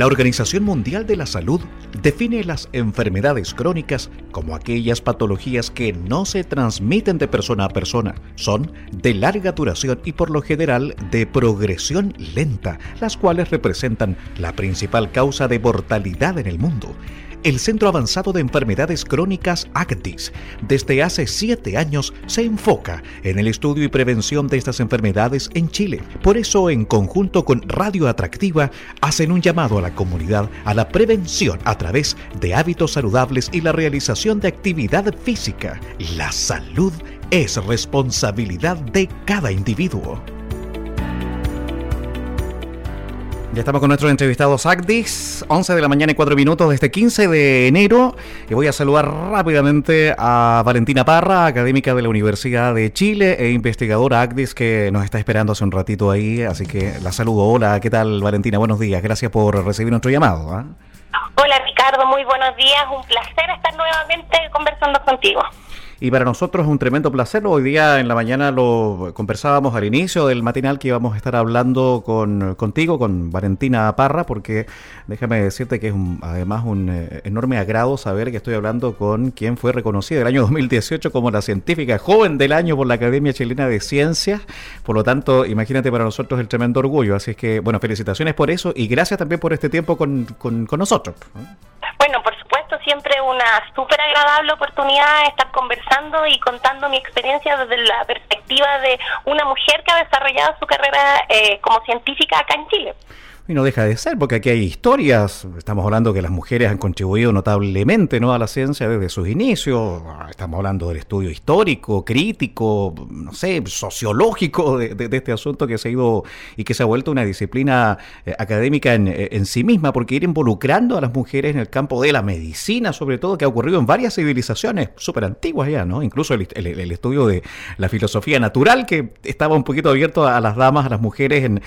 La Organización Mundial de la Salud define las enfermedades crónicas como aquellas patologías que no se transmiten de persona a persona, son de larga duración y por lo general de progresión lenta, las cuales representan la principal causa de mortalidad en el mundo el Centro Avanzado de Enfermedades Crónicas ACTIS desde hace siete años se enfoca en el estudio y prevención de estas enfermedades en Chile. Por eso, en conjunto con Radio Atractiva, hacen un llamado a la comunidad a la prevención a través de hábitos saludables y la realización de actividad física. La salud es responsabilidad de cada individuo. Ya estamos con nuestros entrevistados ACDIS, 11 de la mañana y 4 minutos de este 15 de enero. Y voy a saludar rápidamente a Valentina Parra, académica de la Universidad de Chile e investigadora ACDIS, que nos está esperando hace un ratito ahí. Así que la saludo. Hola, ¿qué tal Valentina? Buenos días. Gracias por recibir nuestro llamado. ¿ah? Hola Ricardo, muy buenos días. Un placer estar nuevamente conversando contigo. Y para nosotros es un tremendo placer. Hoy día en la mañana lo conversábamos al inicio del matinal que íbamos a estar hablando con, contigo, con Valentina Parra, porque déjame decirte que es además un eh, enorme agrado saber que estoy hablando con quien fue reconocida el año 2018 como la científica joven del año por la Academia Chilena de Ciencias. Por lo tanto, imagínate para nosotros el tremendo orgullo. Así es que, bueno, felicitaciones por eso y gracias también por este tiempo con, con, con nosotros. Una súper agradable oportunidad estar conversando y contando mi experiencia desde la perspectiva de una mujer que ha desarrollado su carrera eh, como científica acá en Chile. Y no deja de ser, porque aquí hay historias. Estamos hablando que las mujeres han contribuido notablemente ¿no? a la ciencia desde sus inicios. Estamos hablando del estudio histórico, crítico, no sé, sociológico de, este asunto que se ha ido y que se ha vuelto una disciplina eh, académica eh, en, sí misma, porque ir involucrando a las mujeres en el campo de la medicina, sobre todo, que ha ocurrido en varias civilizaciones súper antiguas ya, ¿no? Incluso el, estudio de la filosofía natural, que estaba un poquito abierto a las damas, a las mujeres, en,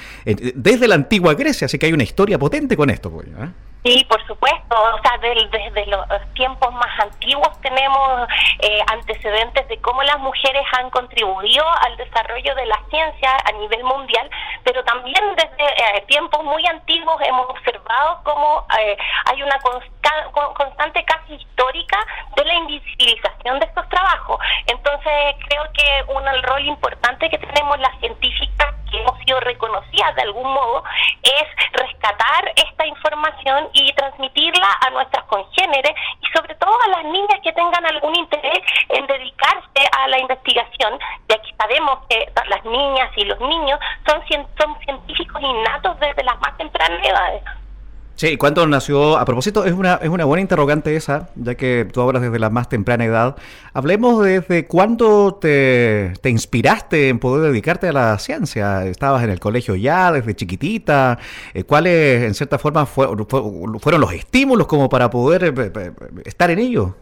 desde la antigua Grecia que hay una historia potente con esto, pues, ¿eh? Sí, por supuesto. O sea, desde los tiempos más antiguos tenemos eh, antecedentes de cómo las mujeres han contribuido al desarrollo de la ciencia a nivel mundial, pero también desde eh, tiempos muy antiguos hemos observado cómo eh, hay una constante casi histórica de la invisibilización de estos trabajos. Entonces, creo que un rol importante que tenemos las científicas que hemos sido reconocidas de algún modo es rescatar esta información y transmitirla a nuestras congéneres y sobre todo a las niñas que tengan algún interés en dedicarse a la investigación, ya que sabemos que las niñas y los niños son, son científicos innatos desde las más tempranas edades. Sí, ¿cuándo nació? A propósito, es una, es una buena interrogante esa, ya que tú hablas desde la más temprana edad. Hablemos desde cuándo te, te inspiraste en poder dedicarte a la ciencia. ¿Estabas en el colegio ya, desde chiquitita? Eh, ¿Cuáles, en cierta forma, fueron los estímulos como para poder eh, eh, estar en ello?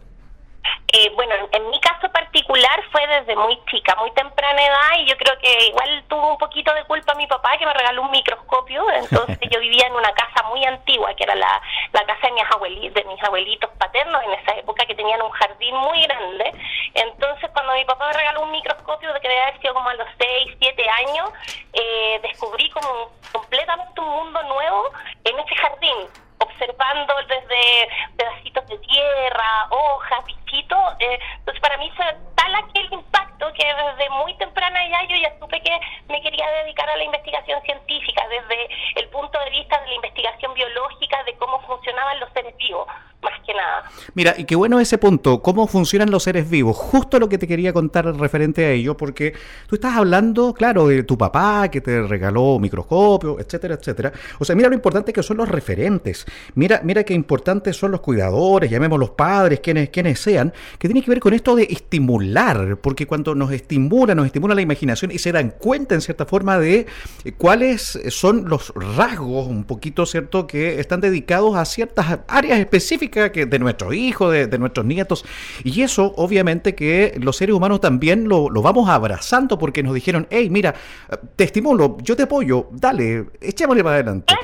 Eh, bueno, en mi caso particular fue desde muy chica, muy temprana edad y yo creo que igual tuvo un poquito de culpa mi papá que me regaló un microscopio, entonces yo vivía en una casa muy antigua que era la, la casa de mis, abuelitos, de mis abuelitos paternos en esa época que tenían un jardín muy grande, entonces cuando mi papá me regaló un microscopio de que debe haber sido como a los 6, 7 años, eh, descubrí como completamente un mundo nuevo en ese jardín observando desde pedacitos de tierra, hojas, bichitos. Eh, entonces, para mí fue tal aquel impacto que desde muy temprana ya yo ya supe que me quería dedicar a la investigación científica, desde el punto de vista de la investigación biológica, de cómo funcionaban los seres vivos más que nada. Mira, y qué bueno ese punto, cómo funcionan los seres vivos, justo lo que te quería contar referente a ello, porque tú estás hablando, claro, de tu papá que te regaló microscopio, etcétera, etcétera. O sea, mira lo importante que son los referentes, mira, mira qué importantes son los cuidadores, llamemos los padres, quienes, quienes sean, que tiene que ver con esto de estimular, porque cuando nos estimula, nos estimula la imaginación y se dan cuenta en cierta forma de eh, cuáles son los rasgos, un poquito, ¿cierto?, que están dedicados a ciertas áreas específicas que de nuestros hijos, de, nuestros nietos. Y eso, obviamente, que los seres humanos también lo, vamos abrazando porque nos dijeron, hey, mira, te estimulo, yo te apoyo, dale, echémosle para adelante.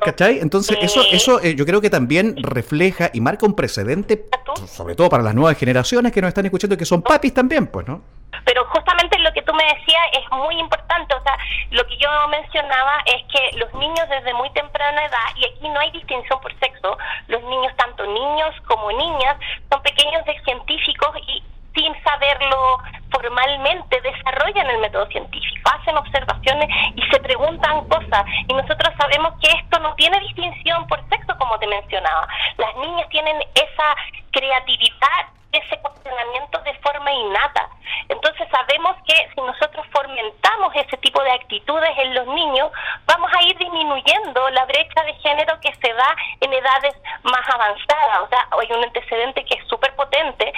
¿Cachai? Entonces, eso, eso eh, yo creo que también refleja y marca un precedente, sobre todo para las nuevas generaciones que nos están escuchando, que son papis también, pues, ¿no? Pero justamente lo que tú me decías es muy importante. O sea, lo que yo mencionaba es que los niños desde muy temprana edad, y aquí no hay distinción por sexo, los niños, tanto niños como niñas, son pequeños de científicos y sin saberlo formalmente desarrollan el método científico, hacen observaciones y se preguntan cosas. Y nosotros sabemos que esto no tiene distinción por sexo, como te mencionaba. Las niñas tienen esa creatividad, ese cuestionamiento de forma innata. Entonces sabemos que si nosotros fomentamos ese tipo de actitudes en los niños, vamos a ir disminuyendo la brecha de género que se da en edades más avanzadas. O sea, hay un antecedente que es súper potente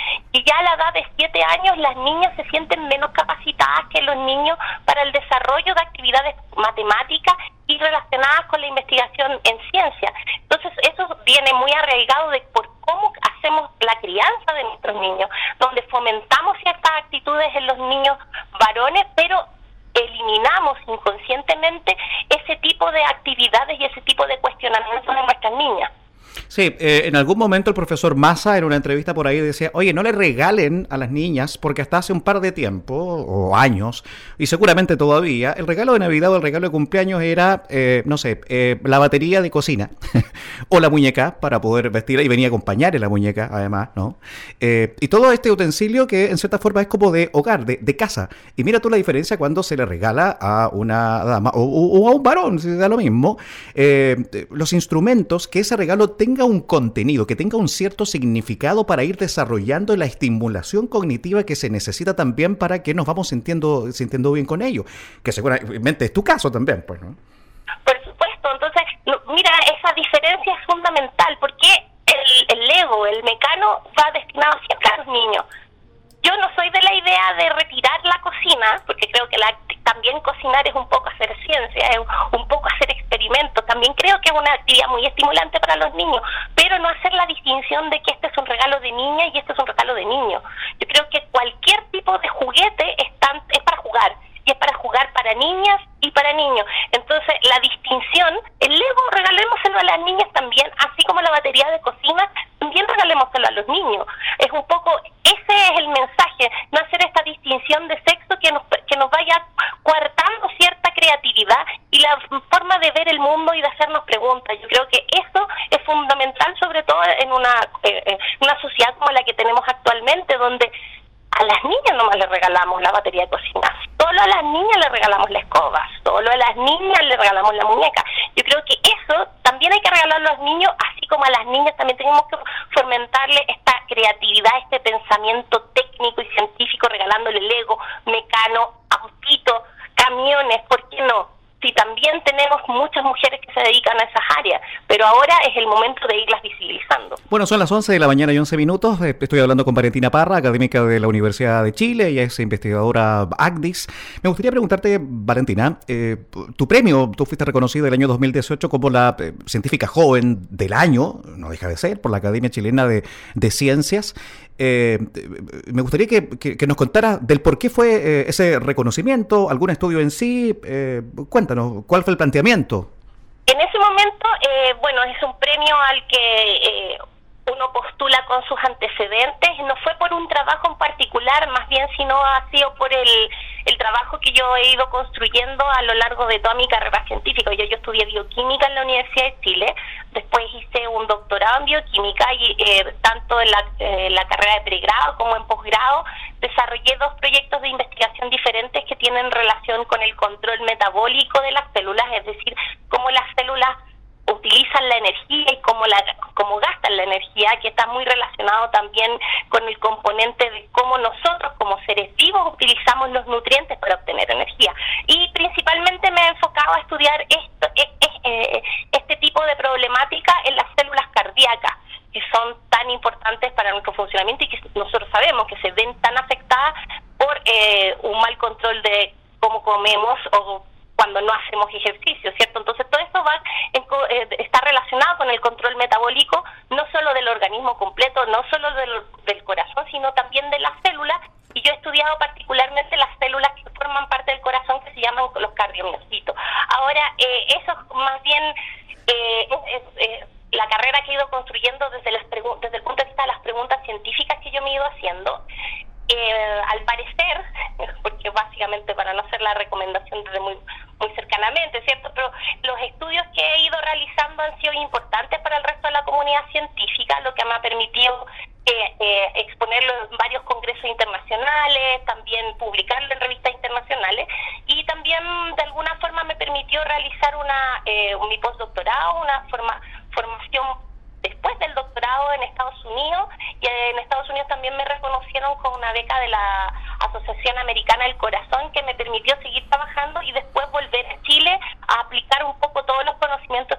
ya a la edad de 7 años las niñas se sienten menos capacitadas que los niños para el desarrollo de actividades matemáticas y relacionadas con la investigación en ciencia. Entonces eso viene muy arraigado de por cómo hacemos la crianza de nuestros niños, donde fomentamos ciertas actitudes en los niños varones, pero eliminamos inconscientemente ese tipo de actividades y ese tipo de cuestionamientos en nuestras niñas. Sí, eh, en algún momento el profesor Massa en una entrevista por ahí decía, oye, no le regalen a las niñas, porque hasta hace un par de tiempo, o años, y seguramente todavía, el regalo de Navidad o el regalo de cumpleaños era, eh, no sé, eh, la batería de cocina, o la muñeca para poder vestir, y venía a acompañar en la muñeca, además, ¿no? y todo este utensilio que en cierta forma es como de hogar, de, casa. Y mira tú la diferencia cuando se le regala a una dama, o, o a un varón, si da lo mismo, los instrumentos que ese regalo tenga tenga un contenido, que tenga un cierto significado para ir desarrollando la estimulación cognitiva que se necesita también para que nos vamos sintiendo, sintiendo bien con ello. Que seguramente es tu caso también, pues, ¿no? Por supuesto, entonces, mira, esa diferencia es fundamental, porque el, el ego, el mecano, va destinado siempre a los niños. Yo no soy de la idea de retirar la cocina, porque creo que la, también cocinar es un poco hacer ciencia, es un poco hacer experimentos. También creo que es una actividad muy estimulante para los niños, pero no hacer la distinción de que este es un regalo de niña y este es un regalo de niño. Yo creo que cualquier tipo de juguete es, es para jugar y es para jugar para niñas y para niños. Entonces, la distinción, el Lego regalémoselo a las niñas también, así como la batería de cocina, también regalémoselo a los niños. Es un poco, ese es el mensaje, no hacer esta distinción de sexo que nos, que nos vaya coartando cierta creatividad y la forma de ver el mundo y de hacernos preguntas. Yo creo que eso es fundamental, sobre todo en una, eh, eh, una sociedad como la que tenemos actualmente, donde a las niñas nomás le regalamos la batería de cocina, solo a las niñas le regalamos la escoba, solo a las niñas le regalamos la muñeca. Yo creo que eso también hay que regalarlo a los niños, así como a las niñas también tenemos que fomentarle esta creatividad, este pensamiento técnico y científico, regalándole Lego, mecano, autito, camiones, ¿por qué no? si también tenemos muchas mujeres que se dedican a esas áreas, pero ahora es el momento de irlas visibilizando. Bueno, son las 11 de la mañana y 11 minutos. Eh, estoy hablando con Valentina Parra, académica de la Universidad de Chile, y es investigadora ACDIS. Me gustaría preguntarte, Valentina, eh, tu premio, tú fuiste reconocida el año 2018 como la eh, científica joven del año, no deja de ser, por la Academia Chilena de, de Ciencias. Eh, me gustaría que, nos contara del por qué fue eh, ese reconocimiento, algún estudio en sí. Eh, cuéntanos, ¿cuál fue el planteamiento? En ese momento, bueno, es un premio al que uno postula con sus antecedentes, no fue por un trabajo en particular, más bien sino ha sido por el, el trabajo que yo he ido construyendo a lo largo de toda mi carrera científica. Yo, estudié bioquímica en la Universidad de Chile, después hice un doctorado en bioquímica y eh, tanto en la, eh, la carrera de pregrado como en posgrado desarrollé dos proyectos de investigación diferentes que tienen relación con el control metabólico de las células, es decir, cómo las células utilizan la energía y cómo, la, cómo gastan la energía, que está muy relacionado también con el componente de cómo nosotros como seres vivos utilizamos los nutrientes para obtener energía. Y principalmente me he enfocado a estudiar esto, e, e, e, este tipo de problemática en las células cardíacas que son tan importantes para nuestro funcionamiento y que nosotros sabemos que se ven tan afectadas por eh, un mal control de cómo comemos o cuando no hacemos ejercicio, ¿cierto? Entonces todo esto va eh, está relacionado con el control metabólico, no solo del organismo completo, no solo del, corazón, sino también de las células. Y yo he estudiado particularmente las células que forman parte del corazón, que se llaman los cardiomiocitos. Ahora, eh, eso más bien eh, es, la carrera que he ido construyendo desde, las desde el punto de vista de las preguntas científicas que yo me he ido haciendo. al parecer, porque básicamente para no hacer la recomendación desde muy cercanamente, ¿cierto? Pero los estudios que he ido realizando han sido importantes para el resto de la comunidad científica, lo que me ha permitido eh, exponerlo en varios congresos internacionales, también publicarlo en revistas internacionales y también de alguna forma me permitió realizar una eh, mi postdoctorado, una forma, formación después del doctorado en Estados Unidos y en Estados Unidos también me reconocieron con una beca de la Asociación Americana del Corazón que me permitió seguir trabajando y después volver a Chile a aplicar un poco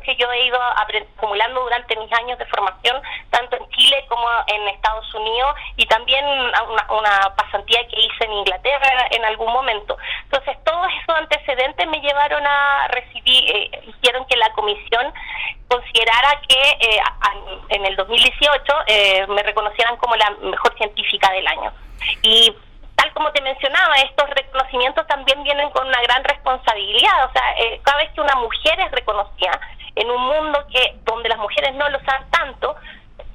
que yo he ido acumulando durante mis años de formación, tanto en Chile como en Estados Unidos y también una, pasantía que hice en Inglaterra en algún momento. Entonces, todos esos antecedentes me llevaron a recibir, eh, hicieron que la comisión considerara que eh, en el 2018 eh, me reconocieran como la mejor científica del año. Y tal como te mencionaba, estos reconocimientos también vienen con una gran responsabilidad. O sea, eh, cada vez que una mujer es reconocida en un mundo que donde las mujeres no lo saben tanto,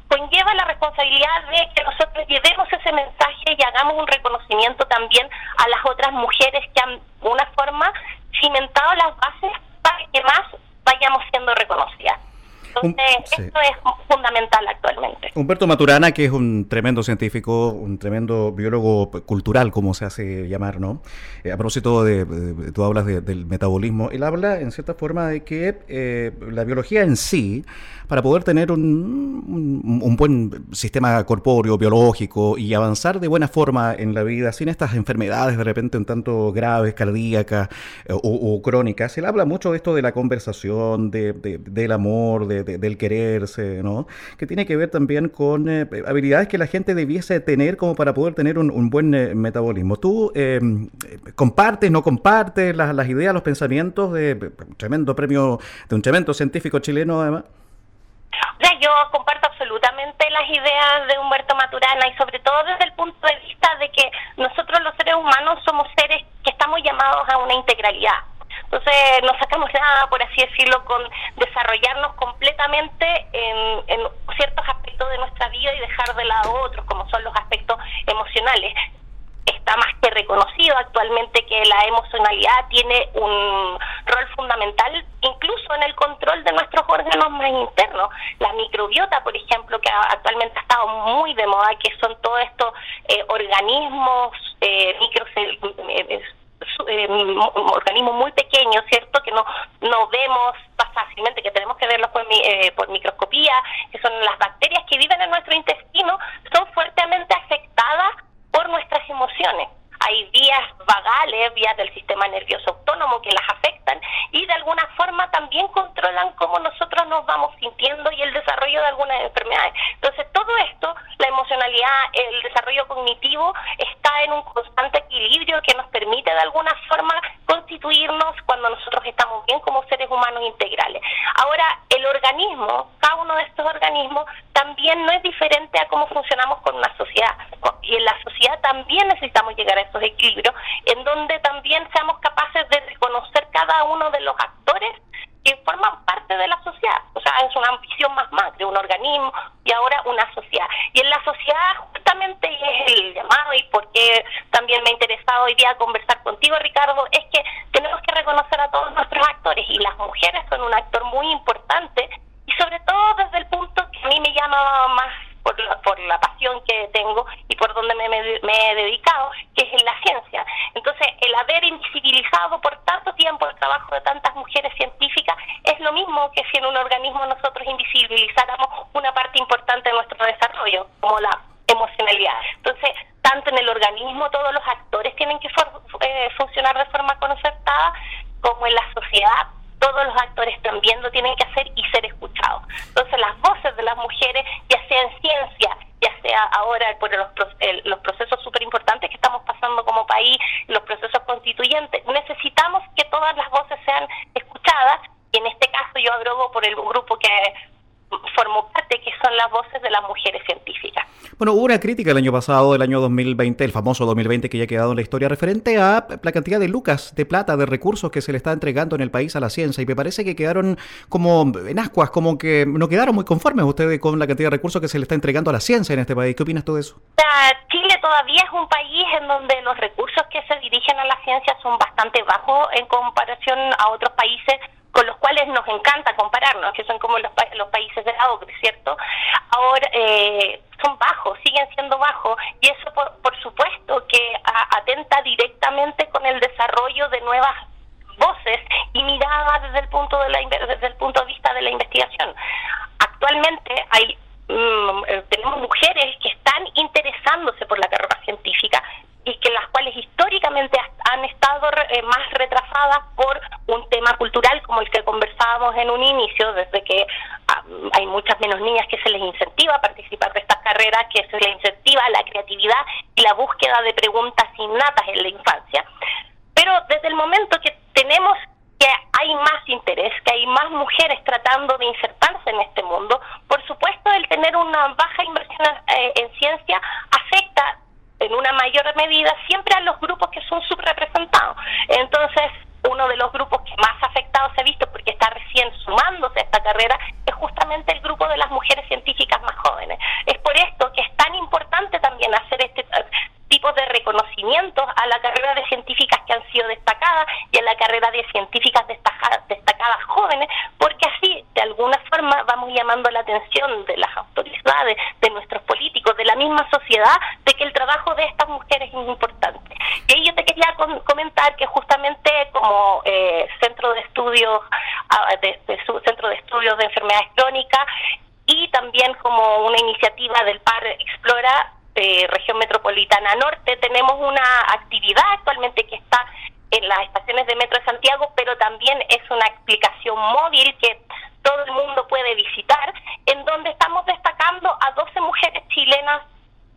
conlleva la responsabilidad de que nosotros llevemos ese mensaje y hagamos un reconocimiento también a las otras mujeres que han, de una forma, cimentado las bases para que más vayamos siendo reconocidas. Entonces, esto es fundamental actualmente. Humberto Maturana, que es un tremendo científico, un tremendo biólogo cultural, como se hace llamar, ¿no? Eh, a propósito de, tú hablas del metabolismo, él habla en cierta forma de que eh, la biología en sí, para poder tener un, buen sistema corpóreo, biológico y avanzar de buena forma en la vida, sin estas enfermedades de repente un tanto graves, cardíacas eh, o, crónicas, él habla mucho de esto de la conversación, de, del amor, de del quererse, ¿no? Que tiene que ver también con eh, habilidades que la gente debiese tener como para poder tener un, buen eh, metabolismo. ¿Tú em, compartes, no compartes las, ideas, los pensamientos de un tremendo premio, de un tremendo científico chileno además? yo comparto absolutamente las ideas de Humberto Maturana y sobre todo desde el punto de vista de que nosotros los seres humanos somos seres que estamos llamados a una integralidad. Entonces no sacamos nada, por así decirlo, con desarrollarnos completamente en, ciertos aspectos de nuestra vida y dejar de lado otros, como son los aspectos emocionales está más que reconocido actualmente que la emocionalidad tiene un rol fundamental incluso en el control de nuestros órganos más internos. La microbiota, por ejemplo, que actualmente ha estado muy de moda, que son todos estos eh, organismos eh, micro, eh, eh, organismos muy pequeños, ¿cierto? Que no, no vemos fácilmente, que tenemos que verlos por, eh, por microscopía, que son las bacterias que viven en nuestro intestino, son fuertemente afectadas por nuestras emociones hay vías vagales, vías del sistema nervioso autónomo que las afectan y de alguna forma también controlan cómo nosotros nos vamos sintiendo y el desarrollo de algunas enfermedades. Entonces, todo esto, la emocionalidad, el desarrollo cognitivo, está en un constante equilibrio que nos permite de alguna forma constituirnos cuando nosotros estamos bien como seres humanos integrales. Ahora, el organismo, uno de estos organismos, también no es diferente a cómo funcionamos con una sociedad. Y en la sociedad también necesitamos llegar a esos equilibrios, en donde también seamos capaces de reconocer cada uno de los actores que forman parte de la sociedad. O sea, es una visión más macro, un organismo y ahora una sociedad. Y en la sociedad justamente es el llamado y porque también me ha interesado hoy día conversar contigo, Ricardo, es que tenemos que reconocer a todos nuestros actores y las mujeres son un actor muy importante y sobre todo desde el punto que a mí me llama más por la, por la pasión que tengo y por donde me, me, he dedicado, que es en la ciencia. Entonces, el haber invisibilizado por tanto tiempo el trabajo de tantas mujeres científicas es lo mismo que si en un organismo nosotros invisibilizáramos una parte importante de nuestro desarrollo, como la emocionalidad. Entonces, tanto en el organismo todos los actores tienen que eh, funcionar de forma concertada, como en la sociedad todos los actores también lo tienen que hacer y ser escuchados. Entonces las voces de las mujeres, ya sea en ciencia, ya sea ahora por los, los procesos súper importantes que estamos pasando como país, los procesos constituyentes, necesitamos que todas las voces sean escuchadas y en este caso yo abrogo por el grupo que formó parte, que son las voces de las mujeres científicas. Bueno, hubo una crítica el año pasado, el año 2020, el famoso 2020 que ya ha quedado en la historia, referente a la cantidad de lucas, de plata, de recursos que se le está entregando en el país a la ciencia. Y me parece que quedaron como en ascuas, como que no quedaron muy conformes ustedes con la cantidad de recursos que se le está entregando a la ciencia en este país. ¿Qué opinas tú de eso? Chile todavía es un país en donde los recursos que se dirigen a la ciencia son bastante bajos en comparación a otros países con los cuales nos encanta compararnos, que son como los, los países de la OCDE, ¿cierto? Ahora eh, son bajos, siguen siendo bajos, y eso por, por supuesto que atenta directamente con el desarrollo de nuevas voces y miradas desde el punto de la desde el punto de vista de la investigación. Actualmente hay mm, eh, tenemos mujeres que están interesándose por la carrera científica y que las cuales históricamente eh, más retrasadas por un tema cultural como el que conversábamos en un inicio, desde que ah, hay muchas menos niñas que se les incentiva a participar de estas carreras, que se les incentiva la creatividad y la búsqueda de preguntas innatas en la infancia. Pero desde el momento que tenemos que hay más interés, que hay más mujeres tratando de insertarse en este mundo, por supuesto el tener una baja inversión eh, en ciencia afecta en una mayor medida siempre a los grupos que son subrepresentados. Entonces, uno de los grupos que más afectados se ha visto porque está recién sumándose a esta carrera es justamente el grupo de las mujeres científicas más jóvenes. Es por esto que es tan importante también hacer este tipo de reconocimientos a la carrera de científicas que han sido destacadas y a la carrera de científicas destacadas, destacadas jóvenes, porque así, de alguna forma, vamos llamando la atención de las autoridades, de nuestros políticos, de la misma sociedad, trabajo de estas mujeres es importante. Y ahí yo te quería comentar que justamente como eh, centro de estudios, ah, de, centro de estudios de enfermedades crónicas, y también como una iniciativa del PAR Explora, eh, región metropolitana norte. Tenemos una actividad actualmente que está en las estaciones de Metro de Santiago, pero también es una aplicación móvil que todo el mundo puede visitar, en donde estamos destacando a 12 mujeres chilenas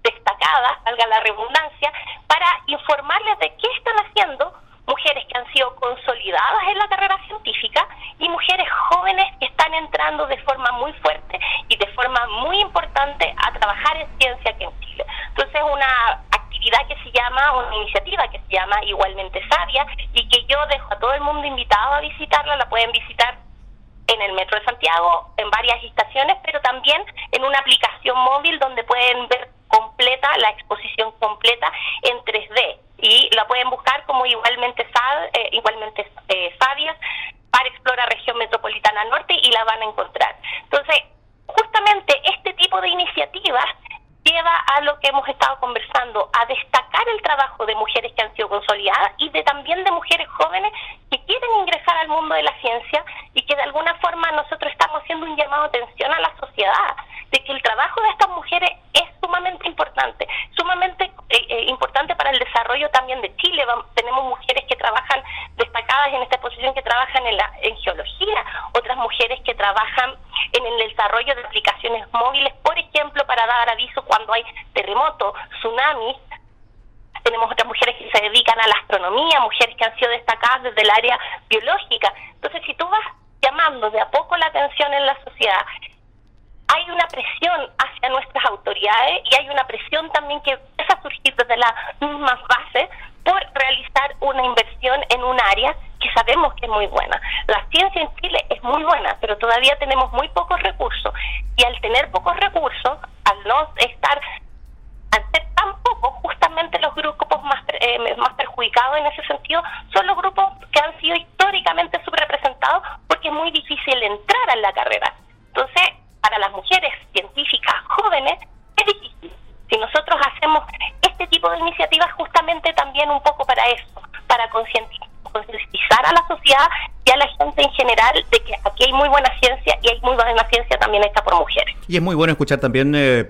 destacadas, valga la redundancia, para informarles de qué están haciendo mujeres que han sido consolidadas en la carrera científica y mujeres jóvenes que están entrando de forma muy fuerte y de forma muy importante a trabajar en ciencia aquí en Chile. Entonces, una actividad que se llama, una iniciativa que se llama Igualmente Sabia y que yo dejo a todo el mundo invitado a visitarla, la pueden visitar en el Metro de Santiago, en varias estaciones, pero también en una aplicación móvil donde pueden ver completa, la exposición completa en 3D y la pueden buscar como igualmente sad, eh, igualmente eh, sabia para explorar región metropolitana norte y la van a encontrar. Entonces, justamente este tipo de iniciativas lleva a lo que hemos estado conversando, a destacar el trabajo de mujeres que han sido consolidadas y de también de mujeres jóvenes que quieren ingresar al mundo de la ciencia y que de alguna forma nosotros estamos haciendo un llamado de atención a la sociedad, de que el trabajo de estas mujeres es sumamente importante, sumamente eh, eh, importante para el desarrollo también de Chile. tenemos mujeres que trabajan destacadas en esta exposición que trabajan en, la, en geología, otras mujeres que trabajan en el desarrollo de aplicaciones móviles, por ejemplo, para dar aviso cuando hay terremotos, tsunamis. Tenemos otras mujeres que se dedican a la astronomía, mujeres que han sido destacadas desde el área biológica. Entonces, si tú vas llamando de a poco la atención en la sociedad, hay una presión hacia nuestras autoridades y hay una presión también que empieza a surgir desde las mismas bases por realizar una inversión en un área que sabemos que es muy buena. La ciencia en Chile es muy buena, pero todavía tenemos muy pocos recursos y al tener pocos recursos, al no estar, al ser tan los grupos más, eh, más perjudicados en ese sentido son los grupos que han sido históricamente subrepresentados porque es muy difícil entrar a la carrera. Entonces, para las mujeres científicas jóvenes es difícil. Si nosotros hacemos este tipo de iniciativas justamente también un poco para eso, para concientizar a la sociedad y a la gente en general de que aquí hay muy buena ciencia y hay muy buena ciencia también hecha por mujeres. Y es muy bueno escuchar también, eh,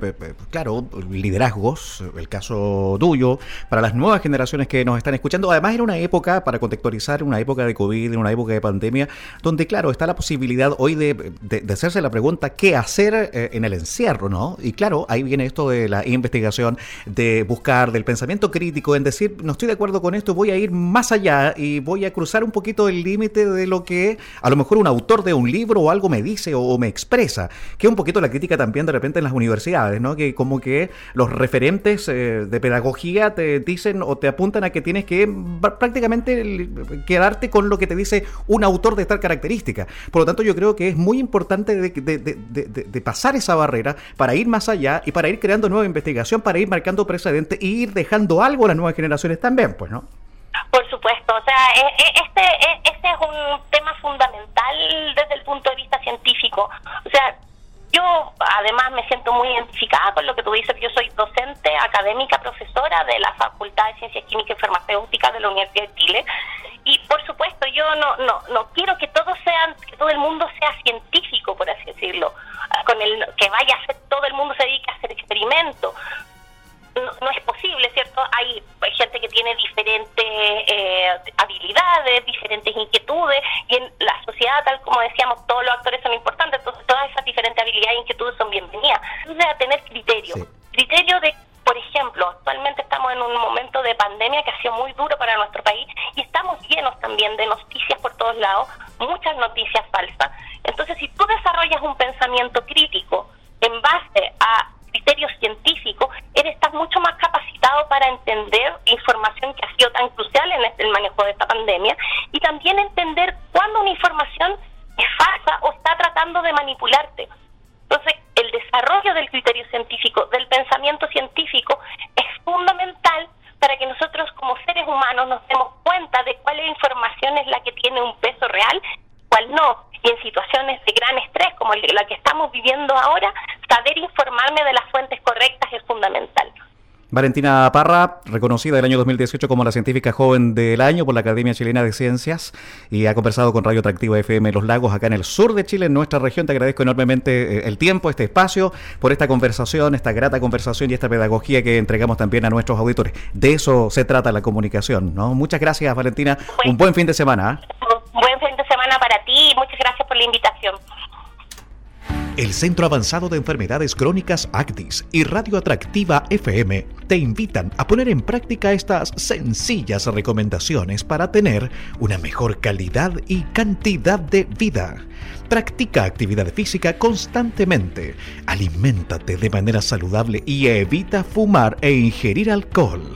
claro, liderazgos, el caso tuyo, para las nuevas generaciones que nos están escuchando. Además era una época, para contextualizar, una época de COVID, una época de pandemia, donde, claro, está la posibilidad hoy de, hacerse la pregunta, ¿qué hacer eh, en el encierro, no? Y claro, ahí viene esto de la investigación, de buscar, del pensamiento crítico, en decir, no estoy de acuerdo con esto, voy a ir más allá y voy a cruzar un poquito el límite de lo que a lo mejor un autor de un libro o algo me dice o me expresa. que es un poquito la crítica también de repente en las universidades, ¿no? Que como que los referentes eh, de pedagogía te dicen o te apuntan a que tienes que prácticamente quedarte con lo que te dice un autor de tal característica. Por lo tanto, yo creo que es muy importante pasar esa barrera para ir más allá y para ir creando nueva investigación, para ir marcando precedentes y ir dejando algo a las nuevas generaciones también, pues, ¿no? O sea, e, e, este, e, este es un tema fundamental desde el punto de vista científico. O sea, yo además me siento muy identificada con lo que tú dices. Yo soy docente, académica, profesora de la Facultad de Ciencias Químicas y Farmacéuticas de la Universidad de Chile. Y por supuesto, yo no, no, no quiero que todo sean, que todo el mundo sea científico, por así decirlo, con el que vaya a ser todo el mundo se dedique a hacer experimentos no, es posible, ¿cierto? Hay, gente que tiene diferentes habilidades, diferentes inquietudes, y en la sociedad, tal como decíamos, todos los actores son importantes, entonces todas esas diferentes habilidades e inquietudes son bienvenidas. Entonces, a tener criterio. Criterio de, por ejemplo, actualmente estamos en un momento de pandemia que ha sido muy duro para nuestro país y estamos llenos también de noticias por todos lados, muchas noticias falsas. Entonces, si tú desarrollas un pensamiento crítico en base a criterios científicos, eres estás mucho más capacitado para entender información que ha sido tan crucial en este, el manejo de esta pandemia y también entender cuándo una información es falsa o está tratando de manipularte. Entonces, el desarrollo del criterio científico, del pensamiento científico, es fundamental para que nosotros como seres humanos nos demos cuenta de cuál información es la que tiene un peso real, cuál no. Y en situaciones de gran estrés como la que estamos viviendo ahora, saber informarme de las fuentes. Valentina Parra, reconocida el año 2018 como la científica joven del año por la Academia Chilena de Ciencias y ha conversado con Radio Atractiva FM Los Lagos acá en el sur de Chile, en nuestra región. Te agradezco enormemente eh, el tiempo, este espacio, por esta conversación, esta grata conversación y esta pedagogía que entregamos también a nuestros auditores. De eso se trata la comunicación, ¿no? Muchas gracias, Valentina. Un buen fin de semana. ¿ah? Buen fin de semana para ti y muchas gracias por la invitación. El Centro Avanzado de Enfermedades Crónicas ACTIS y Radio Atractiva FM te invitan a poner en práctica estas sencillas recomendaciones para tener una mejor calidad y cantidad de vida. Practica actividad física constantemente, aliméntate de manera saludable y evita fumar e ingerir alcohol.